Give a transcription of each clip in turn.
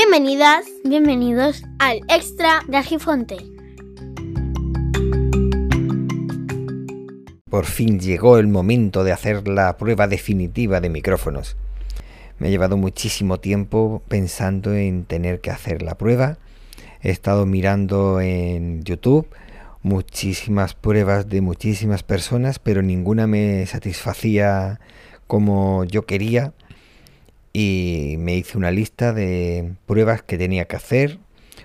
Bienvenidas, Bienvenidos al extra de Argifonte. Por fin llegó el momento de hacer la prueba definitiva de micrófonos. Me ha llevado muchísimo tiempo pensando en tener que hacer la prueba. He estado mirando en YouTube muchísimas pruebas de muchísimas personas, pero ninguna me satisfacía como yo quería y me hice una lista de pruebas que tenía que hacer,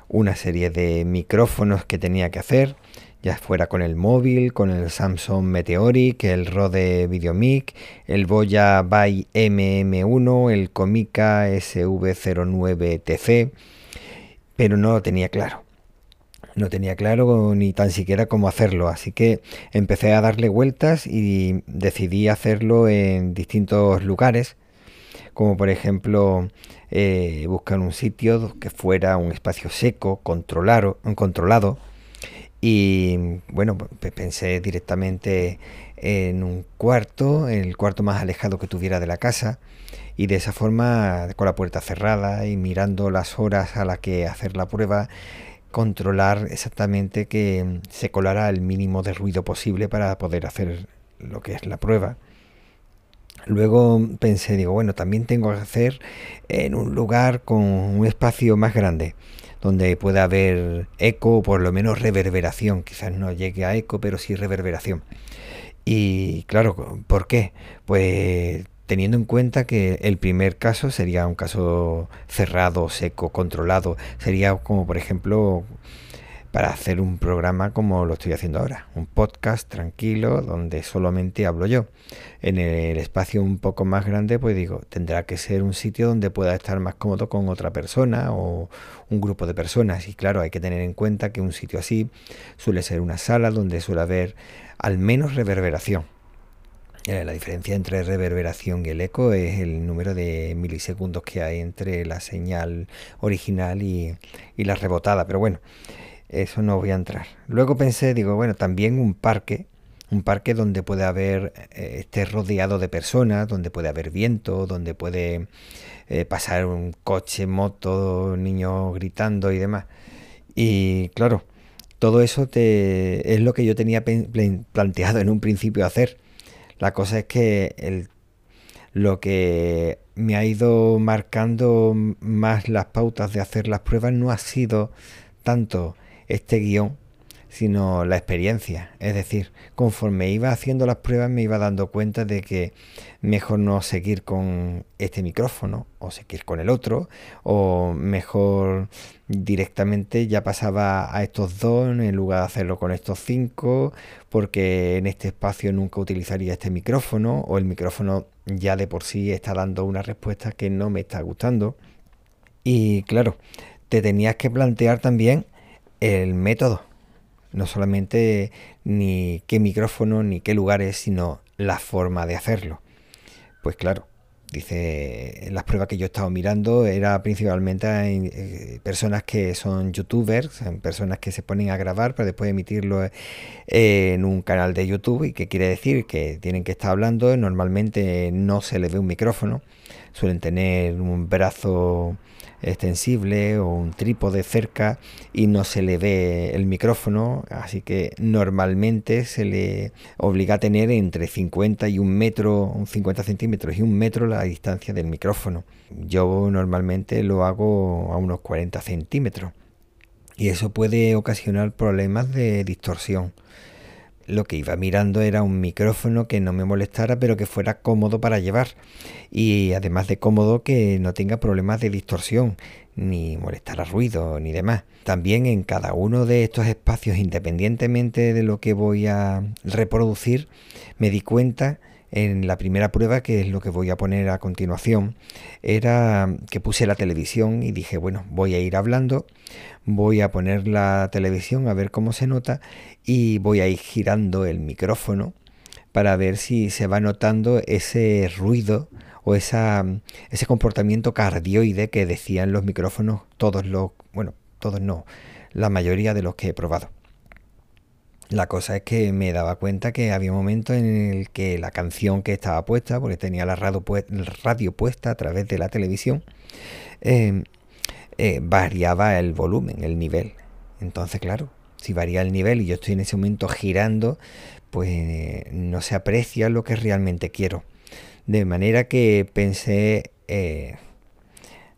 una serie de micrófonos que tenía que hacer, ya fuera con el móvil, con el Samsung Meteoric, el Rode Videomic, el Boya By MM1, el Comica SV09TC, pero no lo tenía claro. No tenía claro ni tan siquiera cómo hacerlo, así que empecé a darle vueltas y decidí hacerlo en distintos lugares como por ejemplo eh, buscar un sitio que fuera un espacio seco, controlado, controlado y bueno, pensé directamente en un cuarto, el cuarto más alejado que tuviera de la casa y de esa forma con la puerta cerrada y mirando las horas a las que hacer la prueba controlar exactamente que se colara el mínimo de ruido posible para poder hacer lo que es la prueba. Luego pensé, digo, bueno, también tengo que hacer en un lugar con un espacio más grande, donde pueda haber eco o por lo menos reverberación. Quizás no llegue a eco, pero sí reverberación. Y claro, ¿por qué? Pues teniendo en cuenta que el primer caso sería un caso cerrado, seco, controlado. Sería como, por ejemplo, para hacer un programa como lo estoy haciendo ahora, un podcast tranquilo donde solamente hablo yo. En el espacio un poco más grande, pues digo, tendrá que ser un sitio donde pueda estar más cómodo con otra persona o un grupo de personas. Y claro, hay que tener en cuenta que un sitio así suele ser una sala donde suele haber al menos reverberación. Eh, la diferencia entre reverberación y el eco es el número de milisegundos que hay entre la señal original y, y la rebotada. Pero bueno, eso no voy a entrar. Luego pensé, digo, bueno, también un parque, un parque donde puede haber, eh, esté rodeado de personas, donde puede haber viento, donde puede eh, pasar un coche, moto, niños gritando y demás. Y claro, todo eso te, es lo que yo tenía planteado en un principio hacer. La cosa es que el, lo que me ha ido marcando más las pautas de hacer las pruebas no ha sido tanto este guion, sino la experiencia. Es decir, conforme iba haciendo las pruebas me iba dando cuenta de que mejor no seguir con este micrófono o seguir con el otro, o mejor directamente ya pasaba a estos dos en lugar de hacerlo con estos cinco, porque en este espacio nunca utilizaría este micrófono, o el micrófono ya de por sí está dando una respuesta que no me está gustando. Y claro, te tenías que plantear también el método. No solamente ni qué micrófono ni qué lugares, sino la forma de hacerlo. Pues claro, dice, las pruebas que yo he estado mirando era principalmente eh, personas que son youtubers, personas que se ponen a grabar para después emitirlo en un canal de YouTube y que quiere decir que tienen que estar hablando, normalmente no se les ve un micrófono, suelen tener un brazo extensible o un trípode cerca y no se le ve el micrófono, así que normalmente se le obliga a tener entre 50 y un metro, 50 centímetros y un metro la distancia del micrófono. Yo normalmente lo hago a unos 40 centímetros y eso puede ocasionar problemas de distorsión lo que iba mirando era un micrófono que no me molestara, pero que fuera cómodo para llevar. Y además de cómodo, que no tenga problemas de distorsión, ni molestar ruido, ni demás. También en cada uno de estos espacios, independientemente de lo que voy a reproducir, me di cuenta en la primera prueba, que es lo que voy a poner a continuación, era que puse la televisión y dije, bueno, voy a ir hablando, voy a poner la televisión a ver cómo se nota y voy a ir girando el micrófono para ver si se va notando ese ruido o ese comportamiento cardioide que decían los micrófonos, todos los, bueno, todos no, la mayoría de los que he probado. La cosa es que me daba cuenta que había un momento en el que la canción que estaba puesta, porque tenía la radio, puesta a través de la televisión, em, eh, variaba el volumen, el nivel. Entonces, claro, si varía el nivel y yo estoy en ese momento girando, pues no se aprecia lo que realmente quiero. De manera que pensé, eh,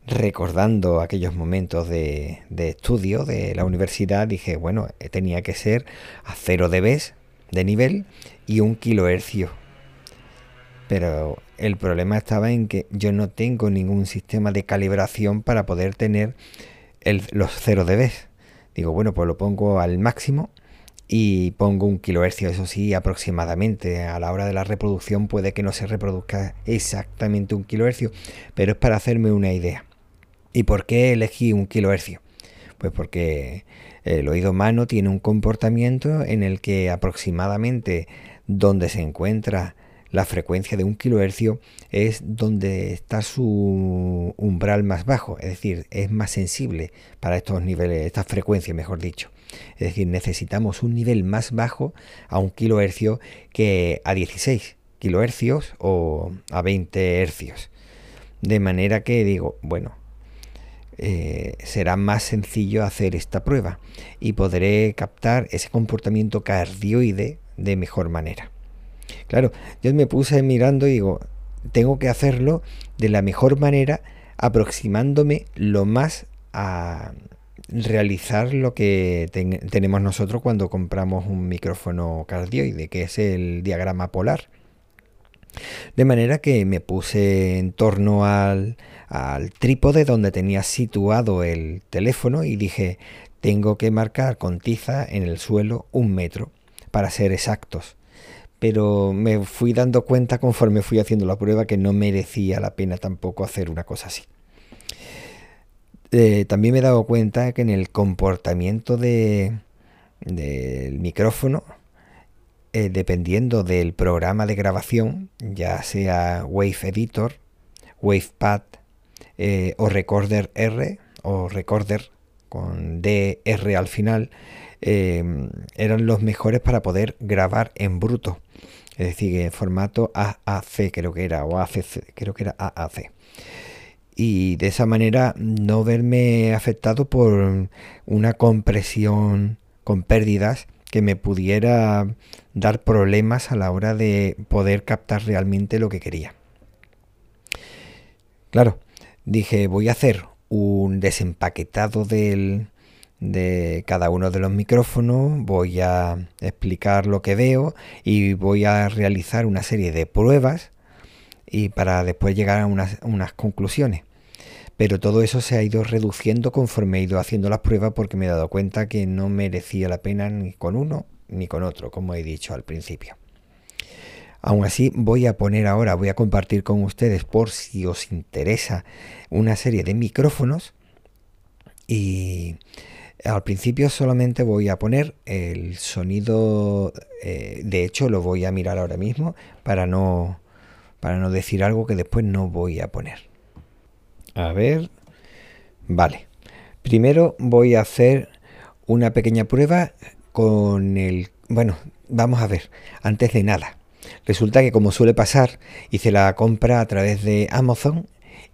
recordando aquellos momentos de, estudio de la universidad, dije, bueno, eh, tenía que ser a 0 dB de nivel y un kilohercio. Pero el problema estaba en que yo no tengo ningún sistema de calibración para poder tener los 0 dB. Digo, bueno, pues lo pongo al máximo y pongo un kilohercio, eso sí, aproximadamente. A la hora de la reproducción puede que no se reproduzca exactamente un kilohercio, pero es para hacerme una idea. ¿Y por qué elegí un kilohercio? Pues porque el oído humano tiene un comportamiento en el que aproximadamente donde se encuentra la frecuencia de un kilohercio es donde está su umbral más bajo, es decir, es más sensible para estos niveles, estas frecuencias, mejor dicho. Es decir, necesitamos un nivel más bajo a un kilohercio que a 16 kilohercios o a 20 hercios. De manera que digo, bueno, eh, será más sencillo hacer esta prueba y podré captar ese comportamiento cardioide de mejor manera. Claro, yo me puse mirando y digo, tengo que hacerlo de la mejor manera aproximándome lo más a realizar lo que tenemos nosotros cuando compramos un micrófono cardioide, que es el diagrama polar. De manera que me puse en torno al, al trípode donde tenía situado el teléfono y dije, tengo que marcar con tiza en el suelo un metro para ser exactos. Pero me fui dando cuenta conforme fui haciendo la prueba que no merecía la pena tampoco hacer una cosa así. Eh, también me he dado cuenta que en el comportamiento del micrófono, eh, dependiendo del programa de grabación, ya sea Wave Editor, WavePad eh, o Recorder R o Recorder con DR al final, em, eran los mejores para poder grabar en bruto. Es decir, en formato AAC creo que era, o ACC, creo que era AAC y de esa manera no verme afectado por una compresión con pérdidas que me pudiera dar problemas a la hora de poder captar realmente lo que quería. Claro, dije voy a hacer un desempaquetado del, de cada uno de los micrófonos, voy a explicar lo que veo y voy a realizar una serie de pruebas y para después llegar a unas, unas conclusiones. Pero todo eso se ha ido reduciendo conforme he ido haciendo las pruebas porque me he dado cuenta que no merecía la pena ni con uno ni con otro, como he dicho al principio. Aún así, voy a poner ahora, voy a compartir con ustedes por si os interesa una serie de micrófonos y al principio solamente voy a poner el sonido, eh, de hecho lo voy a mirar ahora mismo para no, para no decir algo que después no voy a poner. A ver. Vale. Primero voy a hacer una pequeña prueba con el... Bueno, vamos a ver. Antes de nada. Resulta que como suele pasar, hice la compra a través de Amazon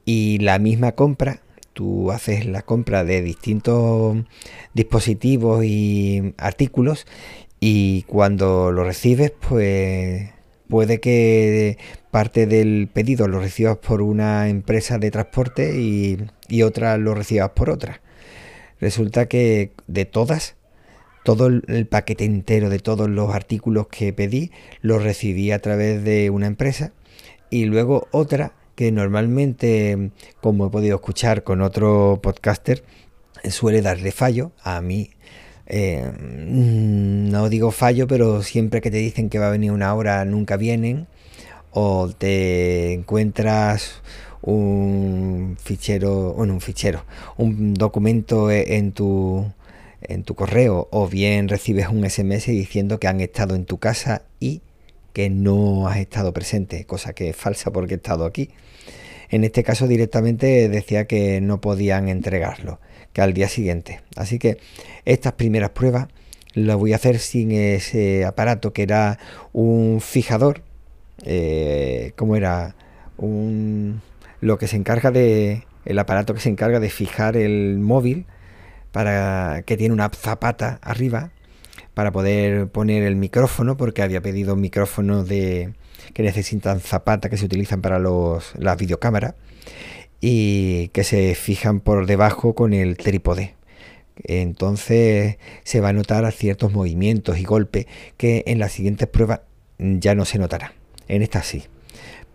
y la misma compra, tú haces la compra de distintos dispositivos y artículos y cuando lo recibes pues puede que parte del pedido lo recibas por una empresa de transporte y, otra lo recibas por otra. Resulta que de todas, todo el paquete entero de todos los artículos que pedí lo recibí a través de una empresa y luego otra que normalmente, como he podido escuchar con otro podcaster, suele darle fallo. A mí eh, no digo fallo, pero siempre que te dicen que va a venir una hora nunca vienen. O te encuentras un fichero, bueno, un fichero, un documento e, en tu en tu correo. O bien recibes un SMS diciendo que han estado en tu casa y que no has estado presente, cosa que es falsa porque he estado aquí. En este caso directamente decía que no podían entregarlo, que al día siguiente. Así que estas primeras pruebas las voy a hacer sin ese aparato que era un fijador eh, ¿cómo era? Un, lo que se encarga de, el aparato que se encarga de fijar el móvil para que tiene una zapata arriba para poder poner el micrófono porque había pedido micrófonos de que necesitan zapata que se utilizan para los, las videocámaras y que se fijan por debajo con el trípode. Entonces se va a notar ciertos movimientos y golpes que en las siguientes pruebas ya no se notará. En esta sí.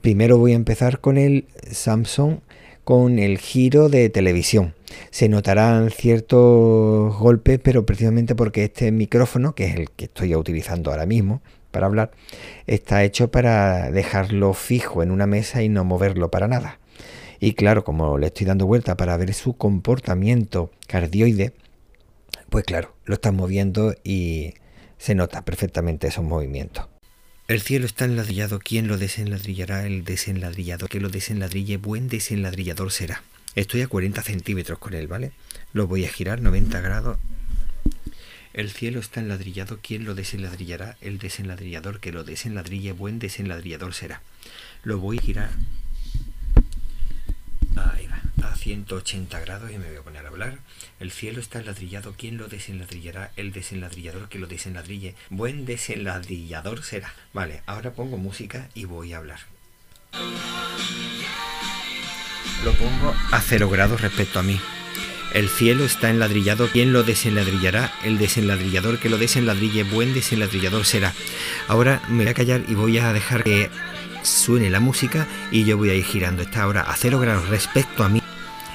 Primero voy a empezar con el Samsung con el giro de televisión. Se notarán ciertos golpes, pero precisamente porque este micrófono, que es el que estoy utilizando ahora mismo para hablar, está hecho para dejarlo fijo en una mesa y no moverlo para nada. Y claro, como le estoy dando vuelta para ver su comportamiento cardioide, pues claro, lo están moviendo y se nota perfectamente esos movimientos. El cielo está enladrillado, ¿quién lo desenladrillará? El desenladrillador que lo desenladrille, buen desenladrillador será. Estoy a 40 centímetros con él, ¿vale? Lo voy a girar 90 grados. El cielo está enladrillado, ¿quién lo desenladrillará? El desenladrillador que lo desenladrille, buen desenladrillador será. Lo voy a girar Ahí va, a 180 grados y me voy a poner a hablar. El cielo está enladrillado, ¿quién lo desenladrillará? El desenladrillador que lo desenladrille. Buen desenladrillador será. Vale, ahora pongo música y voy a hablar. Lo pongo a 0 grados respecto a mí. El cielo está enladrillado, ¿quién lo desenladrillará? El desenladrillador que lo desenladrille, buen desenladrillador será. Ahora me voy a callar y voy a dejar que suene la música y yo voy a ir girando. esta ahora a 0 grados respecto a mí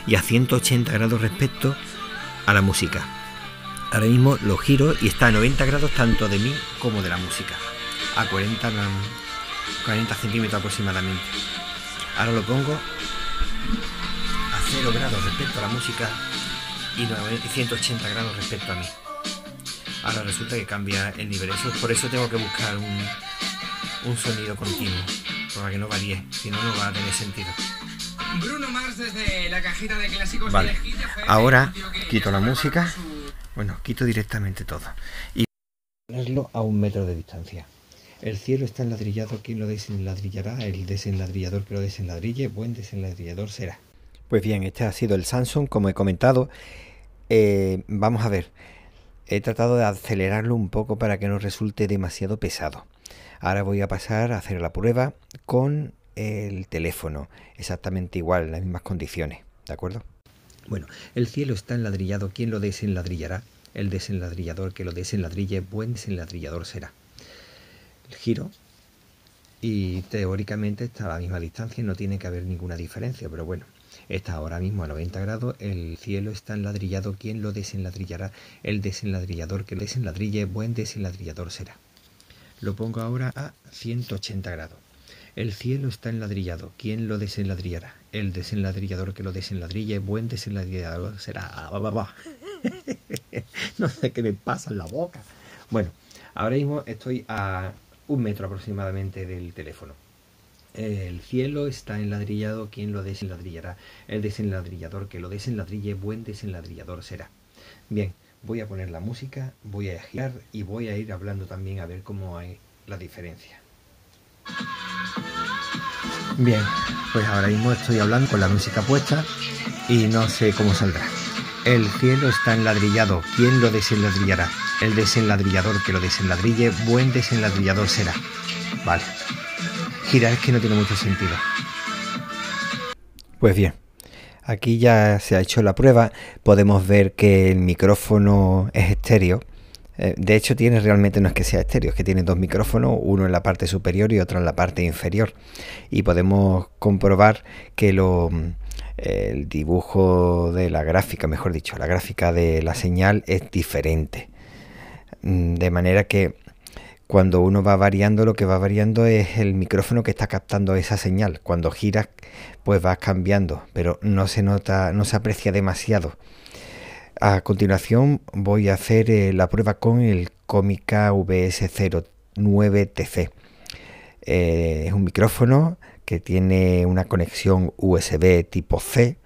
y a 180 grados respecto a la música. Ahora mismo lo giro y está a 90 grados tanto de mí como de la música. A 40, 40 centímetros aproximadamente. Ahora lo pongo a 0 grados respecto a la música y 180 grados respecto a mí. Ahora resulta que cambia el nivel. Eso, por eso tengo que buscar un, un sonido continuo para que no varíe, si no, no va a tener sentido. Bruno Mars desde la cajita de clásicos vale. Ahora quito la música, bueno, quito directamente todo y ponerlo a un metro de distancia. El cielo está enladrillado, ¿quién lo desenladrillará? El desenladrillador que lo desenladrille, buen desenladrillador será. Pues bien, este ha sido el Samsung, como he comentado. Eh, vamos a ver, he tratado de acelerarlo un poco para que no resulte demasiado pesado. Ahora voy a pasar a hacer la prueba con el teléfono, exactamente igual, en las mismas condiciones, ¿de acuerdo? Bueno, el cielo está enladrillado, ¿quién lo desenladrillará? El desenladrillador que lo desenladrille, buen desenladrillador será. El giro y teóricamente está a la misma distancia, no tiene que haber ninguna diferencia, pero bueno, está ahora mismo a 90 grados, el cielo está enladrillado, ¿quién lo desenladrillará? El desenladrillador que lo desenladrille, buen desenladrillador será. Lo pongo ahora a 180 grados. El cielo está enladrillado. ¿Quién lo desenladrillará? El desenladrillador que lo desenladrille, buen desenladrillador será. no sé qué me pasa en la boca. Bueno, ahora mismo estoy a un metro aproximadamente del teléfono. El cielo está enladrillado, ¿quién lo desenladrillará? El desenladrillador que lo desenladrille, buen desenladrillador será. Bien, voy a poner la música, voy a girar y voy a ir hablando también a ver cómo hay la diferencia. Bien, pues ahora mismo estoy hablando con la música puesta y no sé cómo saldrá. El cielo está enladrillado, ¿quién lo desenladrillará? El desenladrillador que lo desenladrille, buen desenladrillador será. Vale. Girar es que no tiene mucho sentido. Pues bien, Aquí ya se ha hecho la prueba, podemos ver que el micrófono es estéreo. Eh, de hecho, tiene realmente no es que sea estéreo, es que tiene dos micrófonos, uno en la parte superior y otro en la parte inferior. Y podemos comprobar que lo, el dibujo de la gráfica, mejor dicho, la gráfica de la señal es diferente. Mm, de manera que cuando uno va variando, lo que va variando es el micrófono que está captando esa señal. Cuando giras, pues vas cambiando, pero no se nota, no se aprecia demasiado. A continuación voy a hacer eh, la prueba con el Comica VS09TC. Eh, es un micrófono que tiene una conexión USB tipo C.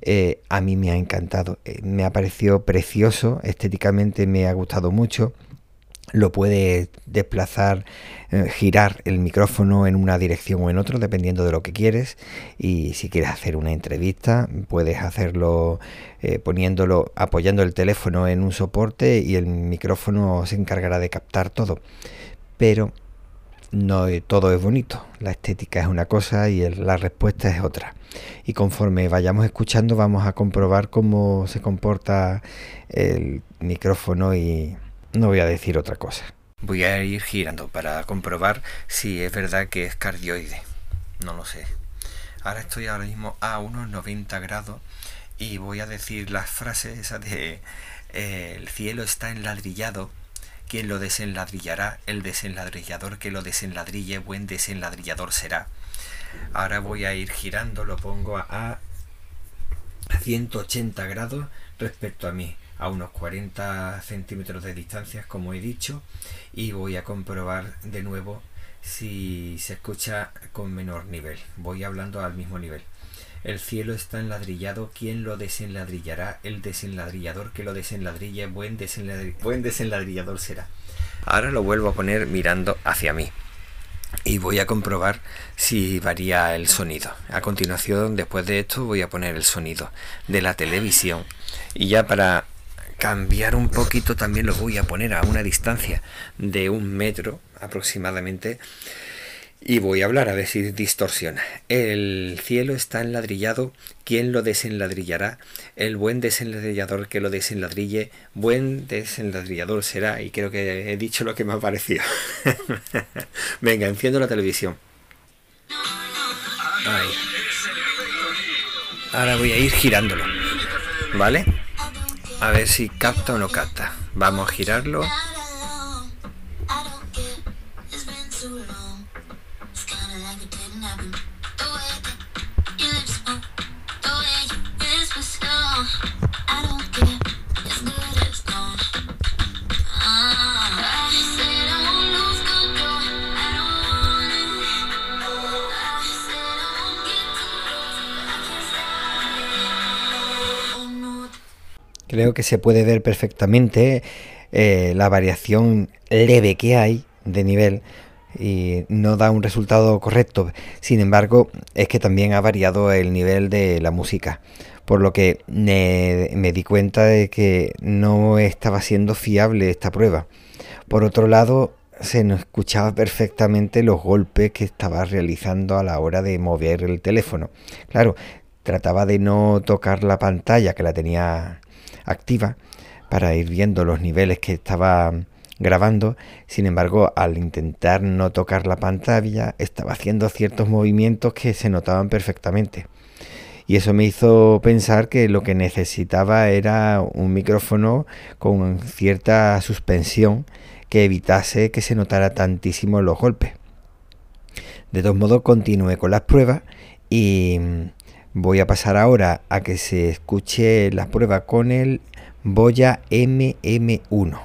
Eh, a mí me ha encantado, me ha parecido precioso, estéticamente me ha gustado mucho lo puedes desplazar, eh, girar el micrófono en una dirección o en otra, dependiendo de lo que quieres. Y si quieres hacer una entrevista, puedes hacerlo eh, poniéndolo, apoyando el teléfono en un soporte y el micrófono se encargará de captar todo. Pero no todo es bonito. La estética es una cosa y la respuesta es otra. Y conforme vayamos escuchando, vamos a comprobar cómo se comporta el micrófono y no voy a decir otra cosa. Voy a ir girando para comprobar si es verdad que es cardioide. No lo sé. Ahora estoy ahora mismo a unos 90 grados y voy a decir las frases esas de eh, el cielo está enladrillado. Quien lo desenladrillará, el desenladrillador que lo desenladrille, buen desenladrillador será. Ahora voy a ir girando, lo pongo a 180 grados respecto a mí a unos 40 centímetros de distancia, como he dicho, y voy a comprobar de nuevo si se escucha con menor nivel. Voy hablando al mismo nivel. El cielo está enladrillado, ¿quién lo desenladrillará? El desenladrillador que lo desenladrille, buen, buen desenladrillador será. Ahora lo vuelvo a poner mirando hacia mí y voy a comprobar si varía el sonido. A continuación, después de esto, voy a poner el sonido de la televisión y ya para cambiar un poquito también lo voy a poner a una distancia de un metro aproximadamente y voy a hablar a ver si distorsiona. El cielo está enladrillado, ¿quién lo desenladrillará? El buen desenladrillador que lo desenladrille, buen desenladrillador será. Y creo que he dicho lo que me ha parecido. Venga, enciendo la televisión. Ahora voy a ir girándolo. ¿Vale? A ver si capta o no capta. Vamos a girarlo. Creo que se puede ver perfectamente eh, la variación leve que hay de nivel y no da un resultado correcto. Sin embargo, es que también ha variado el nivel de la música, por lo que me, me, di cuenta de que no estaba siendo fiable esta prueba. Por otro lado, se nos escuchaba perfectamente los golpes que estaba realizando a la hora de mover el teléfono. Claro, trataba de no tocar la pantalla que la tenía activa para ir viendo los niveles que estaba grabando. Sin embargo, al intentar no tocar la pantalla, estaba haciendo ciertos movimientos que se notaban perfectamente. Y eso me hizo pensar que lo que necesitaba era un micrófono con cierta suspensión que evitase que se notara tantísimo los golpes. De todos modos, continué con las pruebas y Voy a pasar ahora a que se escuche la prueba con el Boya MM1.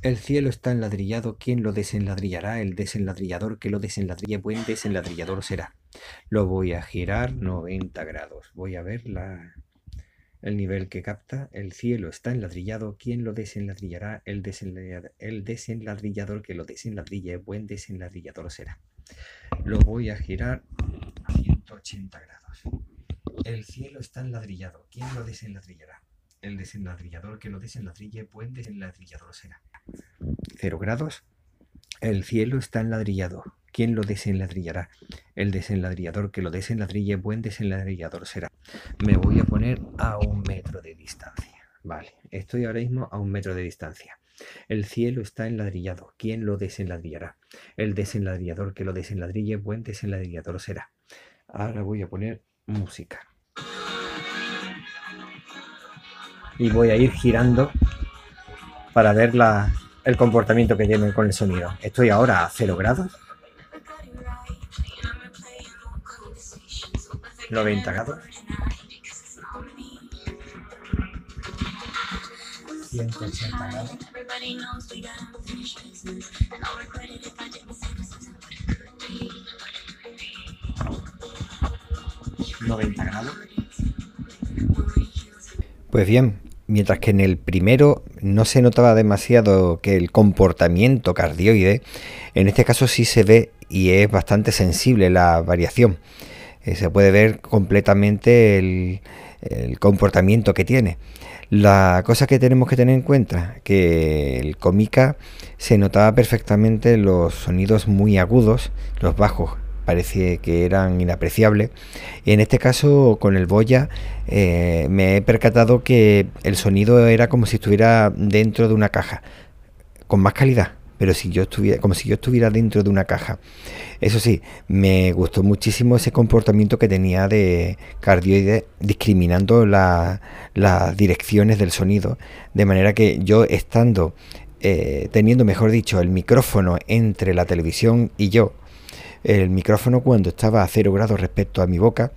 El cielo está enladrillado, ¿quién lo desenladrillará? El desenladrillador que lo desenladrille, buen desenladrillador será. Lo voy a girar 90 grados. Voy a ver la, el nivel que capta. El cielo está enladrillado, ¿quién lo desenladrillará? El el desenladrillador que lo desenladrille, buen desenladrillador será. Lo voy a girar a 180 grados. El cielo está enladrillado. ¿Quién lo desenladrillará? El desenladrillador que lo desenladrille, buen desenladrillador será. Cero grados. El cielo está enladrillado. ¿Quién lo desenladrillará? El desenladrillador que lo desenladrille, buen desenladrillador será. Me voy a poner a un metro de distancia. Vale, estoy ahora mismo a un metro de distancia. El cielo está enladrillado. ¿Quién lo desenladrillará? El desenladrillador que lo desenladrille, buen desenladrillador será. Ahora voy a poner música. Y voy a ir girando para ver la, el comportamiento que tiene con el sonido. Estoy ahora a 0 grados. 90 grados. 180 grados. 90 grados. Pues bien, mientras que en el primero no se notaba demasiado que el comportamiento cardioide, en este caso sí se ve y es bastante sensible la variación. Eh, se puede ver completamente el, comportamiento que tiene. La cosa que tenemos que tener en cuenta, que el cómica se notaba perfectamente los sonidos muy agudos, los bajos parece que eran inapreciables. Y en este caso, con el Boya, eh, me he percatado que el sonido era como si estuviera dentro de una caja, con más calidad, pero si yo estuviera, como si yo estuviera dentro de una caja. Eso sí, me gustó muchísimo ese comportamiento que tenía de cardioide discriminando las direcciones del sonido, de manera que yo estando, eh, teniendo, mejor dicho, el micrófono entre la televisión y yo, el micrófono cuando estaba a 0 grados respecto a mi boca,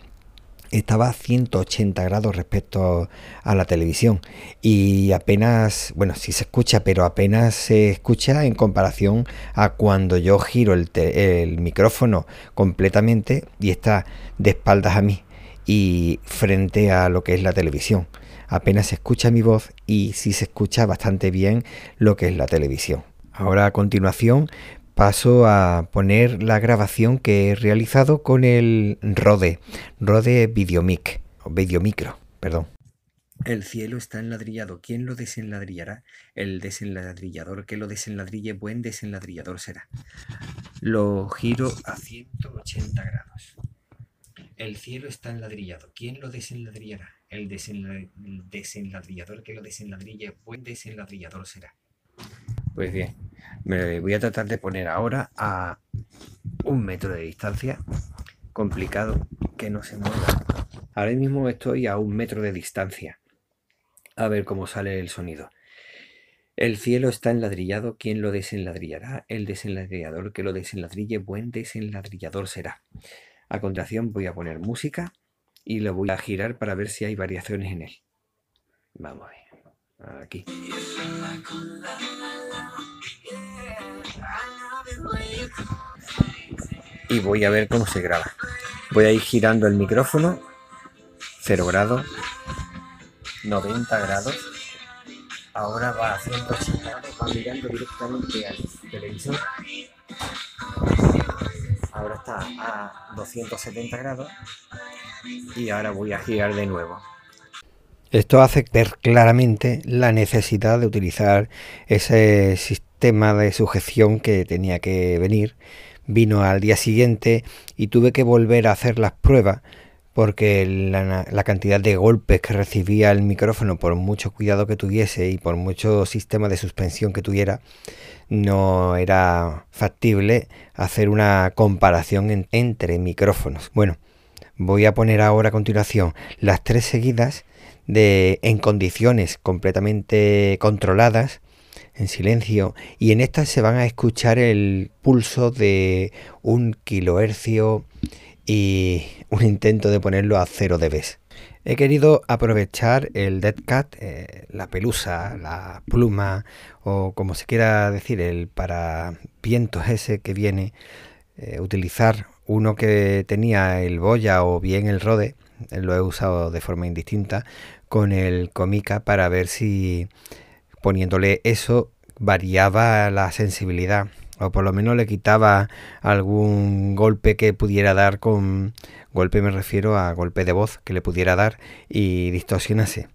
estaba a 180 grados respecto a la televisión y apenas, bueno, sí se escucha, pero apenas se escucha en comparación a cuando yo giro el, micrófono completamente y está de espaldas a mí y frente a lo que es la televisión. Apenas se escucha mi voz y sí se escucha bastante bien lo que es la televisión. Ahora a continuación paso a poner la grabación que he realizado con el Rode, Rode Videomic, o Videomicro, perdón. El cielo está enladrillado. ¿Quién lo desenladrillará? El desenladrillador que lo desenladrille, buen desenladrillador será. Lo giro a 180 grados. El cielo está enladrillado. ¿Quién lo desenladrillará? El, desenladrillador que lo desenladrille, buen desenladrillador será. Pues bien, me voy a tratar de poner ahora a un metro de distancia. Complicado que no se mueva. Ahora mismo estoy a un metro de distancia. A ver cómo sale el sonido. El cielo está enladrillado, ¿quién lo desenladrillará? El desenladrillador que lo desenladrille, buen desenladrillador será. A continuación voy a poner música y lo voy a girar para ver si hay variaciones en él. Vamos a ver. Aquí. Y voy a ver cómo se graba. Voy a ir girando el micrófono. 0 grados. 90 grados. Ahora va a 180 grados. Va mirando directamente al televisor. Ahora está a 270 grados. Y ahora voy a girar de nuevo. Esto hace ver claramente la necesidad de utilizar ese sistema de sujeción que tenía que venir. Vino al día siguiente y tuve que volver a hacer las pruebas porque la, cantidad de golpes que recibía el micrófono, por mucho cuidado que tuviese y por mucho sistema de suspensión que tuviera, no era factible hacer una comparación entre micrófonos. Bueno, voy a poner ahora a continuación las tres seguidas de, en condiciones completamente controladas, en silencio, y en estas se van a escuchar el pulso de un kilohercio y un intento de ponerlo a 0 dB. He querido aprovechar el Dead Cat, eh, la pelusa, la pluma o como se quiera decir, el para vientos ese que viene, eh, utilizar uno que tenía el Boya o bien el Rode, lo he usado de forma indistinta, con el Comica para ver si poniéndole eso variaba la sensibilidad o por lo menos le quitaba algún golpe que pudiera dar con golpe me refiero a golpe de voz que le pudiera dar y distorsionase.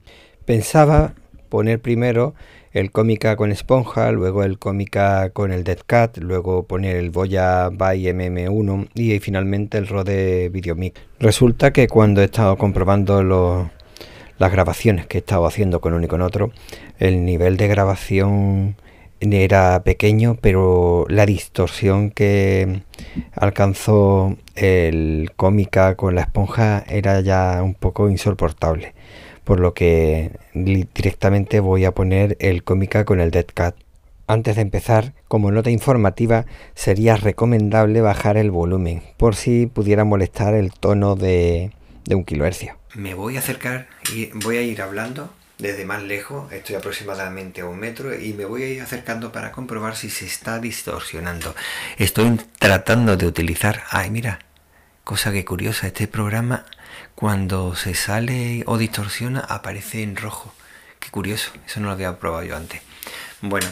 Pensaba poner primero el cómica con esponja, luego el cómica con el Dead Cat, luego poner el Boya by MM1 y finalmente el Rode Videomic. Resulta que cuando he estado comprobando los las grabaciones que he estado haciendo con uno y con otro, el nivel de grabación era pequeño, pero la distorsión que alcanzó el cómica con la esponja era ya un poco insoportable. Por lo que directamente voy a poner el cómica con el Dead Cat. Antes de empezar, como nota informativa, sería recomendable bajar el volumen, por si pudiera molestar el tono de, de un kilohercio me voy a acercar y voy a ir hablando desde más lejos, estoy aproximadamente a un metro y me voy a ir acercando para comprobar si se está distorsionando. Estoy tratando de utilizar, ay mira, cosa que curiosa, este programa cuando se sale o distorsiona aparece en rojo. Qué curioso, eso no lo había probado yo antes. Bueno,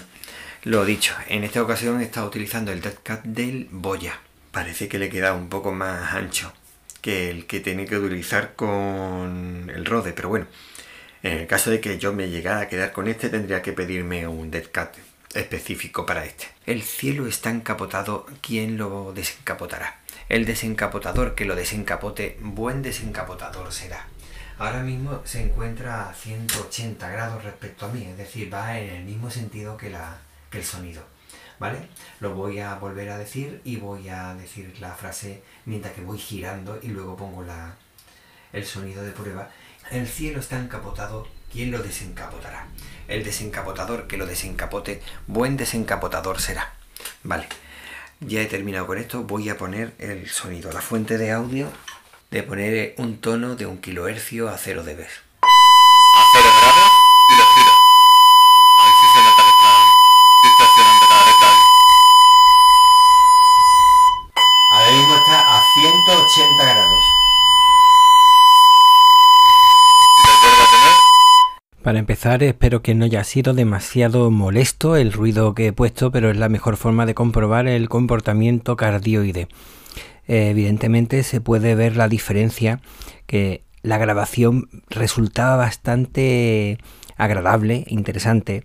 lo dicho, en esta ocasión he estado utilizando el Deadcat del Boya. Parece que le queda un poco más ancho que el que tiene que utilizar con el Rode, pero bueno, en el caso de que yo me llegara a quedar con este, tendría que pedirme un Deadcat específico para este. El cielo está encapotado, ¿quién lo desencapotará? El desencapotador que lo desencapote, buen desencapotador será. Ahora mismo se encuentra a 180 grados respecto a mí, es decir, va en el mismo sentido que, la, que el sonido. ¿Vale? Lo voy a volver a decir y voy a decir la frase mientras que voy girando y luego pongo la, el sonido de prueba. El cielo está encapotado, ¿quién lo desencapotará? El desencapotador que lo desencapote, buen desencapotador será. Vale, ya he terminado con esto, voy a poner el sonido, la fuente de audio, de poner un tono de un kilohercio a 0 dB. A 0 grados y lo giro. A ver si se nota que está distorsionando cada vez que hablo. Está a 180 grados. Para empezar, espero que no haya sido demasiado molesto el ruido que he puesto, pero es la mejor forma de comprobar el comportamiento cardioide. Evidentemente se puede ver la diferencia, que la grabación resultaba bastante agradable, interesante,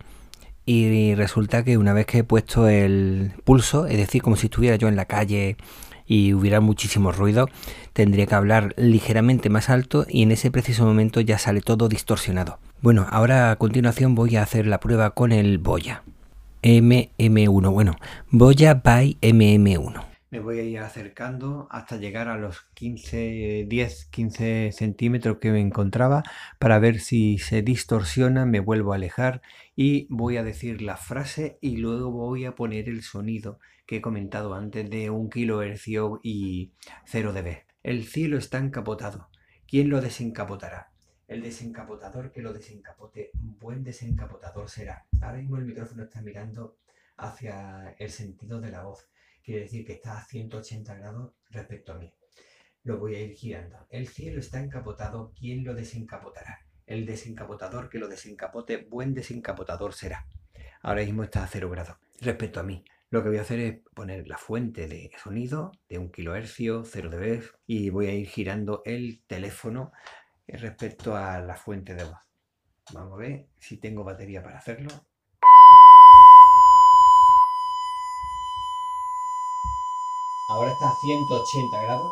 y resulta que una vez que he puesto el pulso, es decir, como si estuviera yo en la calle y hubiera muchísimo ruido, tendría que hablar ligeramente más alto y en ese preciso momento ya sale todo distorsionado. Bueno, ahora a continuación voy a hacer la prueba con el Boya MM1. Bueno, Boya by MM1. Me voy a ir acercando hasta llegar a los 15, 10, 15 centímetros que me encontraba para ver si se distorsiona, me vuelvo a alejar y voy a decir la frase y luego voy a poner el sonido que he comentado antes de un kilohercio y 0 dB. El cielo está encapotado. ¿Quién lo desencapotará? El desencapotador que lo desencapote, buen desencapotador será. Ahora mismo el micrófono está mirando hacia el sentido de la voz. Quiere decir que está a 180 grados respecto a mí. Lo voy a ir girando. El cielo está encapotado. ¿Quién lo desencapotará? El desencapotador que lo desencapote, buen desencapotador será. Ahora mismo está a 0 grados respecto a mí. Lo que voy a hacer es poner la fuente de sonido de un kilohercio, 0 dB, y voy a ir girando el teléfono respecto a la fuente de voz. Vamos a ver si tengo batería para hacerlo. Ahora está a 180 grados.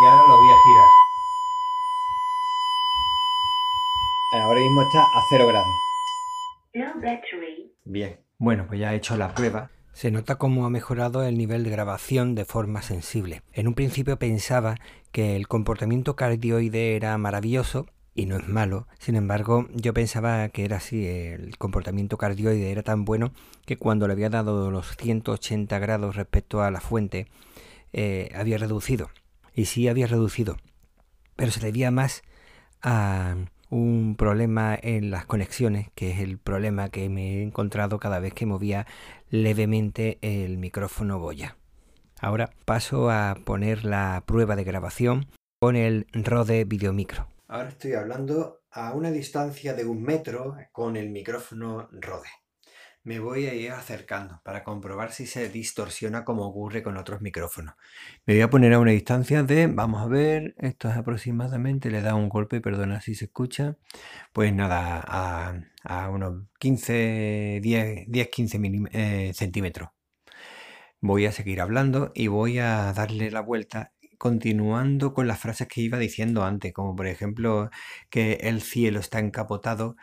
Y ahora lo voy a girar. Ahora mismo está a 0 grados. No battery. Bien. Bueno, pues ya he hecho la prueba. Se nota cómo ha mejorado el nivel de grabación de forma sensible. En un principio pensaba que el comportamiento cardioide era maravilloso y no es malo. Sin embargo, yo pensaba que era así, el comportamiento cardioide era tan bueno que cuando le había dado los 180 grados respecto a la fuente, eh, había reducido. Y sí había reducido, pero se debía más a un problema en las conexiones, que es el problema que me he encontrado cada vez que movía levemente el micrófono Boya. Ahora paso a poner la prueba de grabación con el Rode Videomicro. Ahora estoy hablando a una distancia de un metro con el micrófono Rode. Me voy a ir acercando para comprobar si se distorsiona como ocurre con otros micrófonos. Me voy a poner a una distancia de, vamos a ver, esto es aproximadamente, le da un golpe, perdona si se escucha, pues nada, a, unos 15, 10, 10 15 milim- eh, centímetros. Voy a seguir hablando y voy a darle la vuelta continuando con las frases que iba diciendo antes, como por ejemplo que el cielo está encapotado.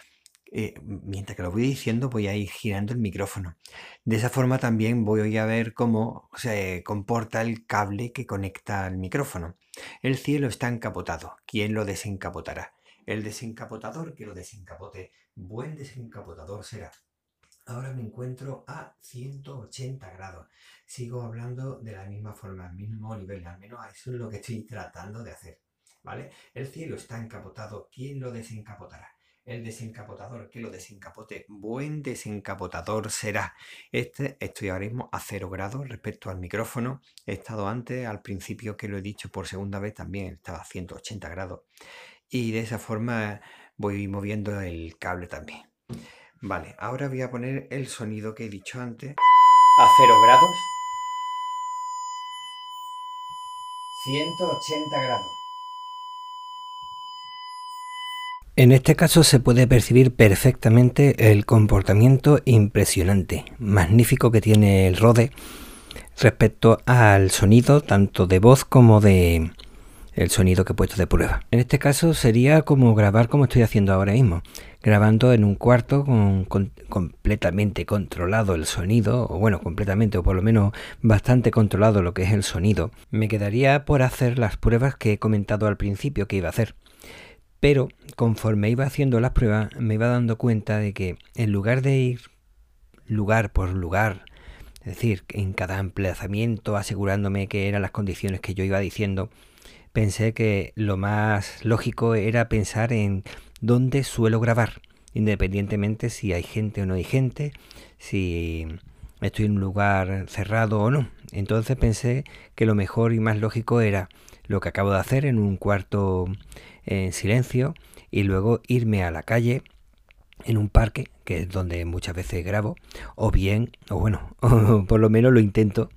Eh, mientras que lo voy diciendo voy a ir girando el micrófono. De esa forma también voy a ver cómo se comporta el cable que conecta al micrófono. El cielo está encapotado. ¿Quién lo desencapotará? El desencapotador que lo desencapote. Buen desencapotador será. Ahora me encuentro a 180 grados. Sigo hablando de la misma forma, al mismo nivel, al menos eso es lo que estoy tratando de hacer. ¿Vale? El cielo está encapotado. ¿Quién lo desencapotará? El desencapotador que lo desencapote. Buen desencapotador será. Este estoy ahora mismo a 0 grados respecto al micrófono. He estado antes, al principio que lo he dicho por segunda vez, también estaba a 180 grados. y de esa forma voy moviendo el cable también. Vale, ahora voy a poner el sonido que he dicho antes a 0 grados. 180 grados. En este caso se puede percibir perfectamente el comportamiento impresionante, magnífico que tiene el Rode respecto al sonido tanto de voz como de el sonido que he puesto de prueba. En este caso sería como grabar como estoy haciendo ahora mismo, grabando en un cuarto con, completamente controlado el sonido, o bueno, completamente o por lo menos bastante controlado lo que es el sonido. Me quedaría por hacer las pruebas que he comentado al principio que iba a hacer. Pero conforme iba haciendo las pruebas me iba dando cuenta de que en lugar de ir lugar por lugar, es decir, en cada emplazamiento asegurándome que eran las condiciones que yo iba diciendo, pensé que lo más lógico era pensar en dónde suelo grabar, independientemente si hay gente o no hay gente, si estoy en un lugar cerrado o no. Entonces pensé que lo mejor y más lógico era lo que acabo de hacer en un cuarto en silencio y luego irme a la calle en un parque, que es donde muchas veces grabo, o bien, o bueno, por lo menos lo intento,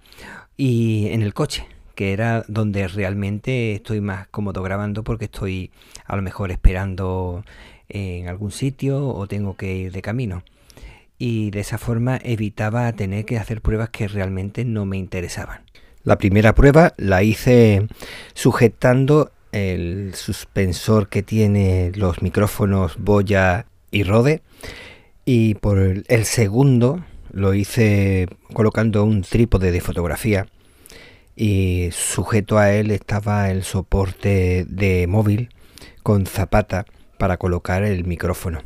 y en el coche, que era donde realmente estoy más cómodo grabando porque estoy a lo mejor esperando en algún sitio o tengo que ir de camino. Y de esa forma evitaba tener que hacer pruebas que realmente no me interesaban. La primera prueba la hice sujetando el suspensor que tiene los micrófonos Boya y Rode. Y por el segundo lo hice colocando un trípode de fotografía y sujeto a él estaba el soporte de móvil con zapata para colocar el micrófono.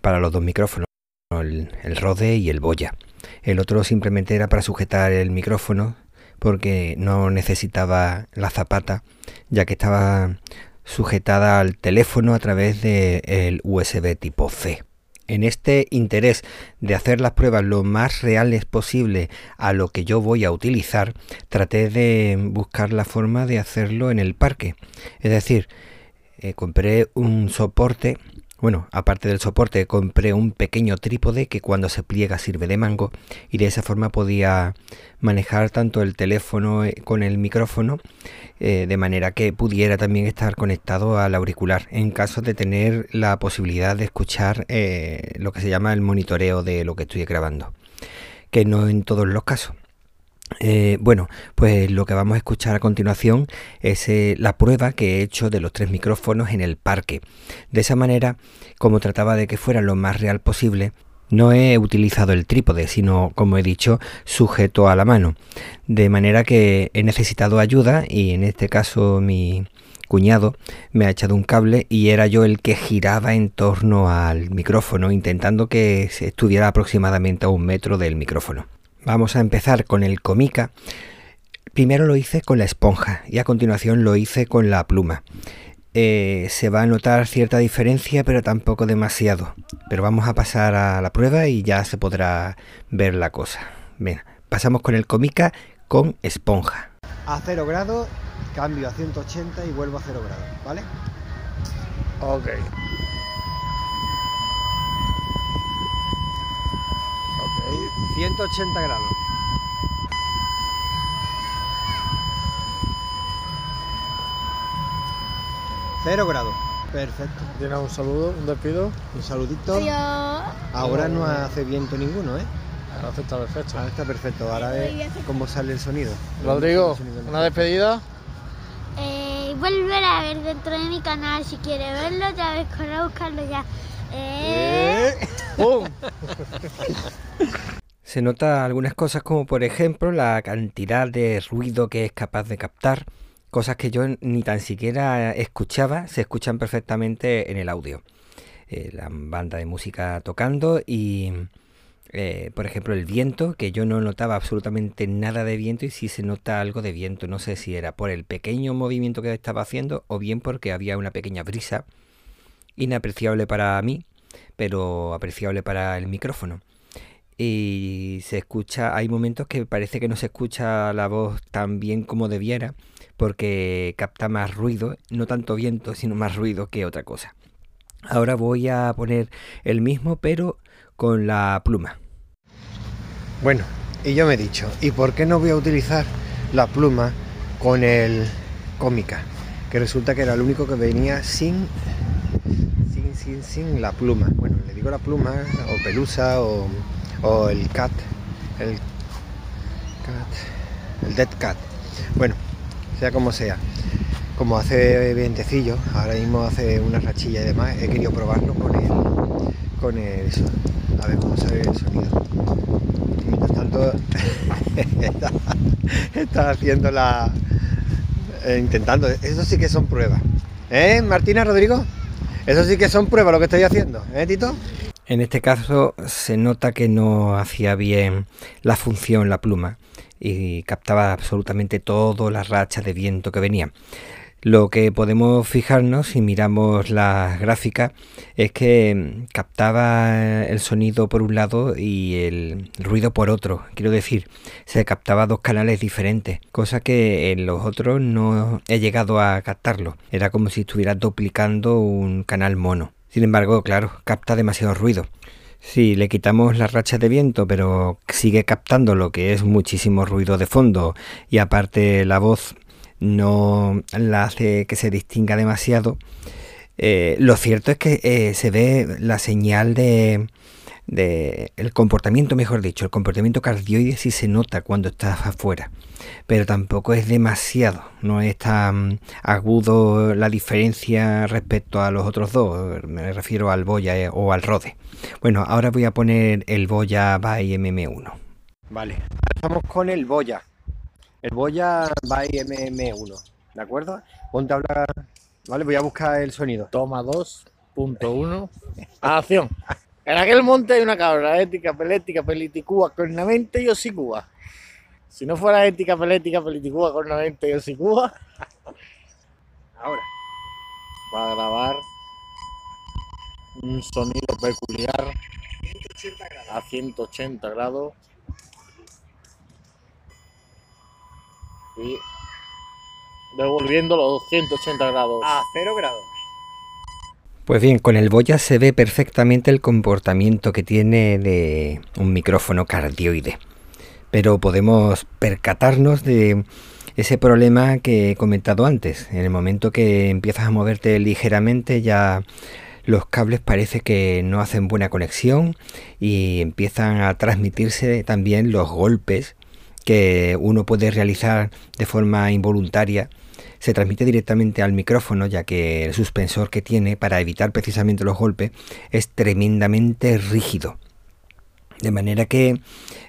Para los dos micrófonos, el, Rode y el Boya. El otro simplemente era para sujetar el micrófono porque no necesitaba la zapata, ya que estaba sujetada al teléfono a través del USB tipo C. En este interés de hacer las pruebas lo más reales posible a lo que yo voy a utilizar, traté de buscar la forma de hacerlo en el parque. Es decir, eh, compré un soporte bueno, aparte del soporte, compré un pequeño trípode que cuando se pliega sirve de mango y de esa forma podía manejar tanto el teléfono eh, con el micrófono eh, de manera que pudiera también estar conectado al auricular en caso de tener la posibilidad de escuchar eh, lo que se llama el monitoreo de lo que estoy grabando, que no en todos los casos. Eh, bueno, pues lo que vamos a escuchar a continuación es eh, la prueba que he hecho de los tres micrófonos en el parque. De esa manera, como trataba de que fuera lo más real posible, no he utilizado el trípode, sino, como he dicho, sujeto a la mano. De manera que he necesitado ayuda y en este caso mi cuñado me ha echado un cable y era yo el que giraba en torno al micrófono, intentando que estuviera aproximadamente a un metro del micrófono. Vamos a empezar con el comica. Primero lo hice con la esponja y a continuación lo hice con la pluma. Eh, se va a notar cierta diferencia, pero tampoco demasiado. Pero vamos a pasar a la prueba y ya se podrá ver la cosa. Bien, pasamos con el comica con esponja. A 0 grados, cambio a 180 y vuelvo a 0 grados, ¿vale? Ok. 180 grados. Cero grados. Perfecto. ¿Tienes un saludo, un despido? Un saludito. Adiós. Ahora no hace viento ninguno, ¿eh? Ahora está perfecto. Ahora está perfecto. Ahora ve cómo sale el sonido. Rodrigo, El sonido una despedida. Eh, volver a ver dentro de mi canal. Si quiere verlo, ya ves, corre a buscarlo ya. Eh, ¡Pum! Se nota algunas cosas como por ejemplo la cantidad de ruido que es capaz de captar, cosas que yo ni tan siquiera escuchaba, se escuchan perfectamente en el audio. Eh, la banda de música tocando y eh, por ejemplo el viento, que yo no notaba absolutamente nada de viento y sí se nota algo de viento, no sé si era por el pequeño movimiento que estaba haciendo o bien porque había una pequeña brisa inapreciable para mí, pero apreciable para el micrófono y se escucha, hay momentos que parece que no se escucha la voz tan bien como debiera, porque capta más ruido, no tanto viento, sino más ruido que otra cosa. Ahora voy a poner el mismo, pero con la pluma. Bueno, y yo me he dicho, ¿y por qué no voy a utilizar la pluma con el cómica? Que resulta que era el único que venía sin, sin, sin, sin la pluma. Bueno, le digo la pluma, o pelusa, o, o el cat, el cat, el dead cat. Bueno, sea como sea. Como hace vientecillo, ahora mismo hace una rachilla y demás, he querido probarlo con el, con el, eso. A ver cómo sale el sonido. Mientras tanto, está, haciendo la, eh, intentando. Eso sí que son pruebas. ¿Eh, Martina, Rodrigo? Eso sí que son pruebas lo que estoy haciendo, ¿eh, Tito? En este caso se nota que no hacía bien la función la pluma y captaba absolutamente todas las rachas de viento que venían. Lo que podemos fijarnos si miramos las gráficas es que captaba el sonido por un lado y el ruido por otro. Quiero decir, se captaba dos canales diferentes, cosa que en los otros no he llegado a captarlo. Era como si estuviera duplicando un canal mono. Sin embargo, claro, capta demasiado ruido. Si le quitamos la racha de viento, pero sigue captando lo que es muchísimo ruido de fondo y aparte la voz no la hace que se distinga demasiado. Eh, lo cierto es que eh, se ve la señal de, de, el comportamiento, mejor dicho, el comportamiento cardioide sí se nota cuando estás afuera, pero tampoco es demasiado, no es tan agudo la diferencia respecto a los otros dos, me refiero al Boya eh, o al Rode. Bueno, ahora voy a poner el Boya by MM1. Vale, estamos con el Boya. El Boya by MM1, ¿de acuerdo? Ponte a hablar. Vale, voy a buscar el sonido. Toma 2.1. Acción. En aquel monte hay una cabra ética, pelética, peliticúa, cornamente y hocicúa. Si no fuera ética, pelética, peliticúa, cornamente y hocicúa, Ahora. va a grabar un sonido peculiar a 180 grados y devolviendo los 180 grados. A cero grados. Pues bien, con el Boya se ve perfectamente el comportamiento que tiene de un micrófono cardioide. Pero podemos percatarnos de ese problema que he comentado antes. En el momento que empiezas a moverte ligeramente ya los cables parece que no hacen buena conexión y empiezan a transmitirse también los golpes que uno puede realizar de forma involuntaria se transmite directamente al micrófono ya que el suspensor que tiene para evitar precisamente los golpes es tremendamente rígido. De manera que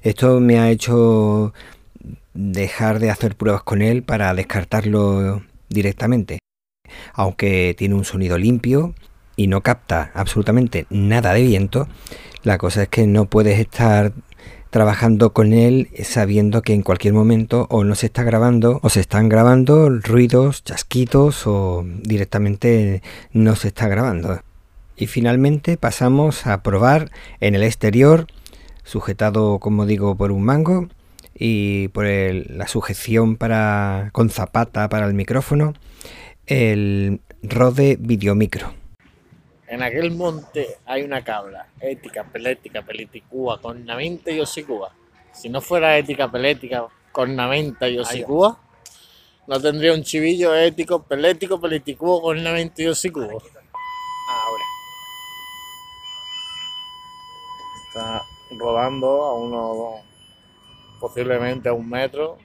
esto me ha hecho dejar de hacer pruebas con él para descartarlo directamente. Aunque tiene un sonido limpio y no capta absolutamente nada de viento, la cosa es que no puedes estar trabajando con él sabiendo que en cualquier momento o no se está grabando o se están grabando ruidos, chasquitos o directamente no se está grabando. Y finalmente pasamos a probar en el exterior, sujetado como digo por un mango y por el, la sujeción para con zapata para el micrófono, el Rode Videomicro. En aquel monte hay una cabra, ética, pelética, peliticúa, cornamente y hocicúa. Si no fuera ética, pelética, cornamenta y hocicúa, no tendría un chivillo ético, pelético, peliticúa, cornamente y hocicúa. Ahora. Está rodando a uno, posiblemente a un metro.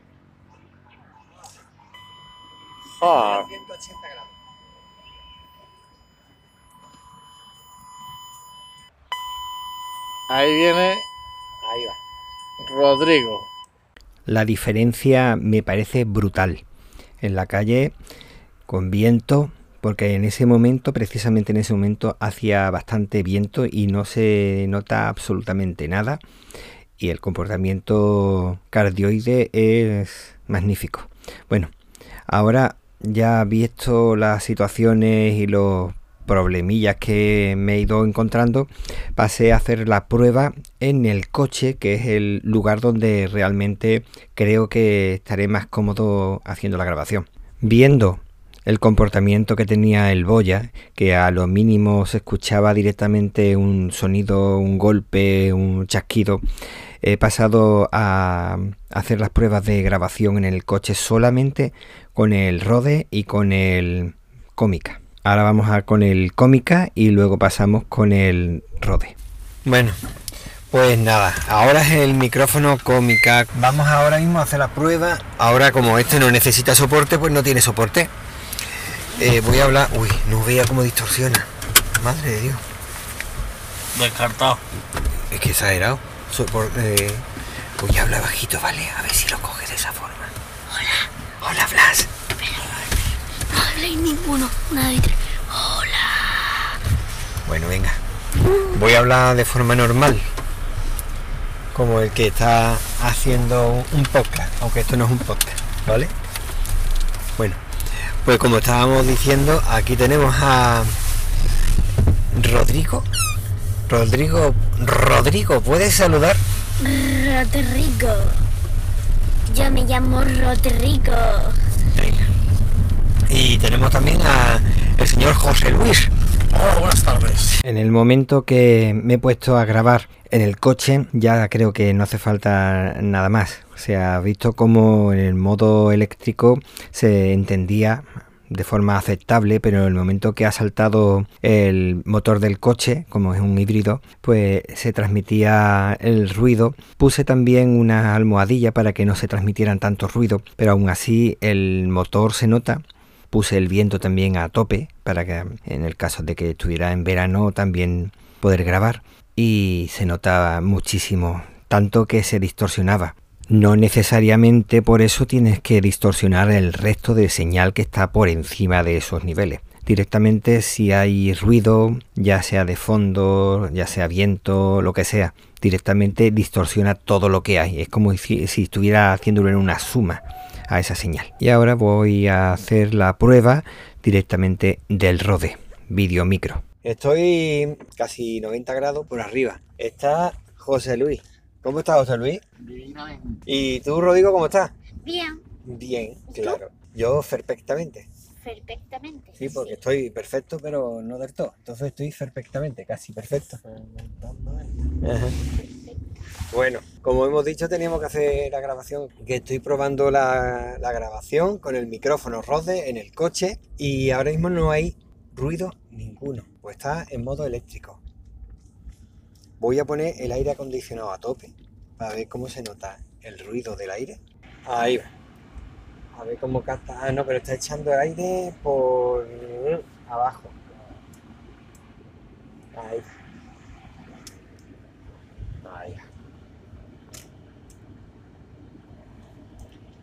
Ah, 180 grados. ahí viene Ahí va. Rodrigo. La diferencia me parece brutal. En la calle, con viento, porque en ese momento, precisamente en ese momento, hacía bastante viento y no se nota absolutamente nada. Y el comportamiento cardioide es magnífico. Bueno, ahora ya visto las situaciones y los problemillas que me he ido encontrando, pasé a hacer la prueba en el coche, que es el lugar donde realmente creo que estaré más cómodo haciendo la grabación. Viendo el comportamiento que tenía el boya, que a lo mínimo se escuchaba directamente un sonido, un golpe, un chasquido, he pasado a hacer las pruebas de grabación en el coche solamente con el Rode y con el Cómica. Ahora vamos a con el Cómica y luego pasamos con el Rode. Bueno, pues nada, ahora es el micrófono Cómica. Vamos ahora mismo a hacer la prueba. Ahora como este no necesita soporte, pues no tiene soporte. Eh, voy a hablar... Uy, no vea cómo distorsiona. Madre de Dios. Descartado. Es que exagerado. Sopor- eh, voy a hablar bajito, ¿vale? A ver si lo coge de esa forma. Hola. Hola, Blas. No habléis ninguno. Una, y tres. Bueno, venga. Voy a hablar de forma normal. Como el que está haciendo un podcast. Aunque esto no es un podcast, ¿vale? Pues como estábamos diciendo, aquí tenemos a Rodrigo. Rodrigo, Rodrigo, ¿puedes saludar? Roterico. Yo me llamo. Venga. Y tenemos también a el señor José Luis. Hola, buenas tardes. En el momento que me he puesto a grabar en el coche, ya creo que no hace falta nada más. O sea, visto como en el modo eléctrico se entendía de forma aceptable, pero en el momento que ha saltado el motor del coche, como es un híbrido, pues se transmitía el ruido. Puse también una almohadilla para que no se transmitieran tanto ruido, pero aún así el motor se nota puse el viento también a tope para que en el caso de que estuviera en verano también poder grabar y se notaba muchísimo, tanto que se distorsionaba. No necesariamente por eso tienes que distorsionar el resto de señal que está por encima de esos niveles. Directamente si hay ruido, ya sea de fondo, ya sea viento, lo que sea, directamente distorsiona todo lo que hay. Es como si, si estuviera haciéndolo en una suma a esa señal. Y ahora voy a hacer la prueba directamente del Rode, vídeo micro. Estoy casi 90 grados por arriba. Está José Luis. ¿Cómo está José Luis? Divinamente. ¿Y tú, Rodrigo, cómo estás? Bien. Bien, claro. Yo perfectamente. Perfectamente. Sí, porque estoy perfecto, pero no del todo. Entonces estoy perfectamente, casi perfecto. Ajá. Bueno, como hemos dicho, teníamos que hacer la grabación, que estoy probando la, la grabación con el micrófono Rode en el coche y ahora mismo no hay ruido ninguno, pues está en modo eléctrico. Voy a poner el aire acondicionado a tope para ver cómo se nota el ruido del aire. Ahí va. A ver cómo capta. Ah, no, pero está echando aire por abajo. Ahí. Ahí.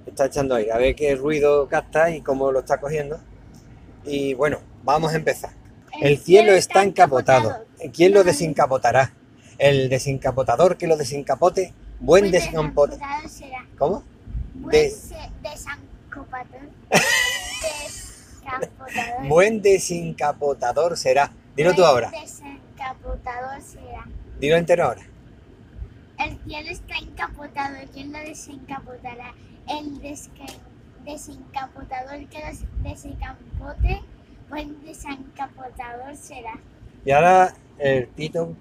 Está echando aire. A ver qué ruido capta y cómo lo está cogiendo. Y bueno, vamos a empezar. El cielo está encapotado. ¿Quién lo desencapotará? El desencapotador que lo desencapote. Buen desencapotador. desencapotador será. ¿Cómo? Buen De- se- desencapotador. Desencapotador. Buen desencapotador será. Dilo tú ahora. Desencapotador será. Dilo entero ahora. El cielo está encapotado. ¿Quién lo desencapotará? El desca- desencapotador que lo desencapote. Buen desencapotador será. Y ahora el Tito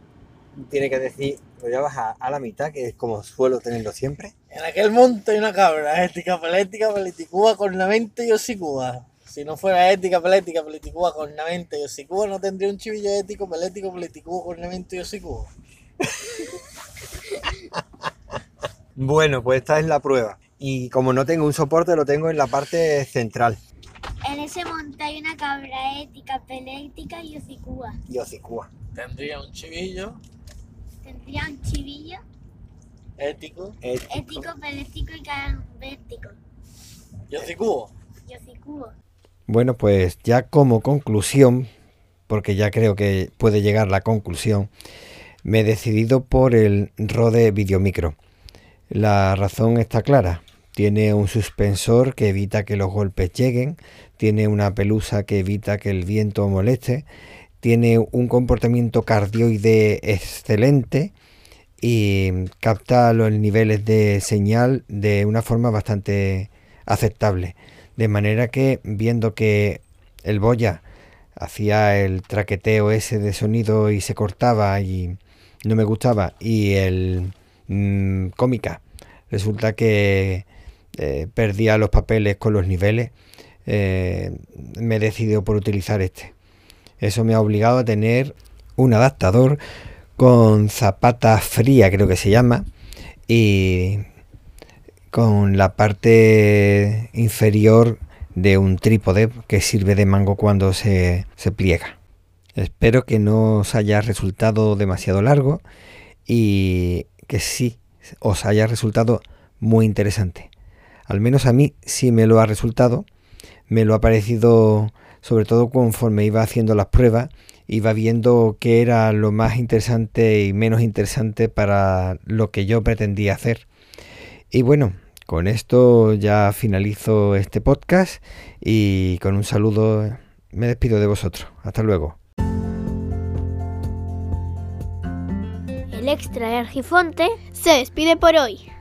tiene que decir, lo llevas a, a la mitad, que es como suelo tenerlo siempre. En aquel monte hay una cabra, ética, pelética, peliticúa, cornamenta y hocicúa. Si no fuera ética, pelética, peliticúa, cornamenta y hocicúa, no tendría un chivillo ético, pelético, peliticúa, cornamenta y hocicúa. Bueno, pues esta es la prueba. Y como no tengo un soporte, lo tengo en la parte central. En ese monte hay una cabra ética, pelética y hocicúa. Y hocicúa. Tendría un chivillo Tendría un chivillo ético Ético. ético, pelético y calambético. y hocicúa. Y hocicúa. Bueno, pues ya como conclusión, porque ya creo que puede llegar la conclusión, me he decidido por el Rode Videomicro. La razón está clara. Tiene un suspensor que evita que los golpes lleguen, tiene una pelusa que evita que el viento moleste, tiene un comportamiento cardioide excelente y capta los niveles de señal de una forma bastante aceptable. De manera que viendo que el boya hacía el traqueteo ese de sonido y se cortaba y no me gustaba y el mm, cómica resulta que eh, perdía los papeles con los niveles eh, me he decidido por utilizar este eso me ha obligado a tener un adaptador con zapata fría creo que se llama y con la parte inferior de un trípode que sirve de mango cuando se, se pliega. Espero que no os haya resultado demasiado largo y que sí os haya resultado muy interesante. Al menos a mí sí me lo ha resultado. Me lo ha parecido sobre todo conforme iba haciendo las pruebas, iba viendo qué era lo más interesante y menos interesante para lo que yo pretendía hacer. Y bueno, con esto ya finalizo este podcast y con un saludo me despido de vosotros. Hasta luego. El extra de Argifonte Se despide por hoy.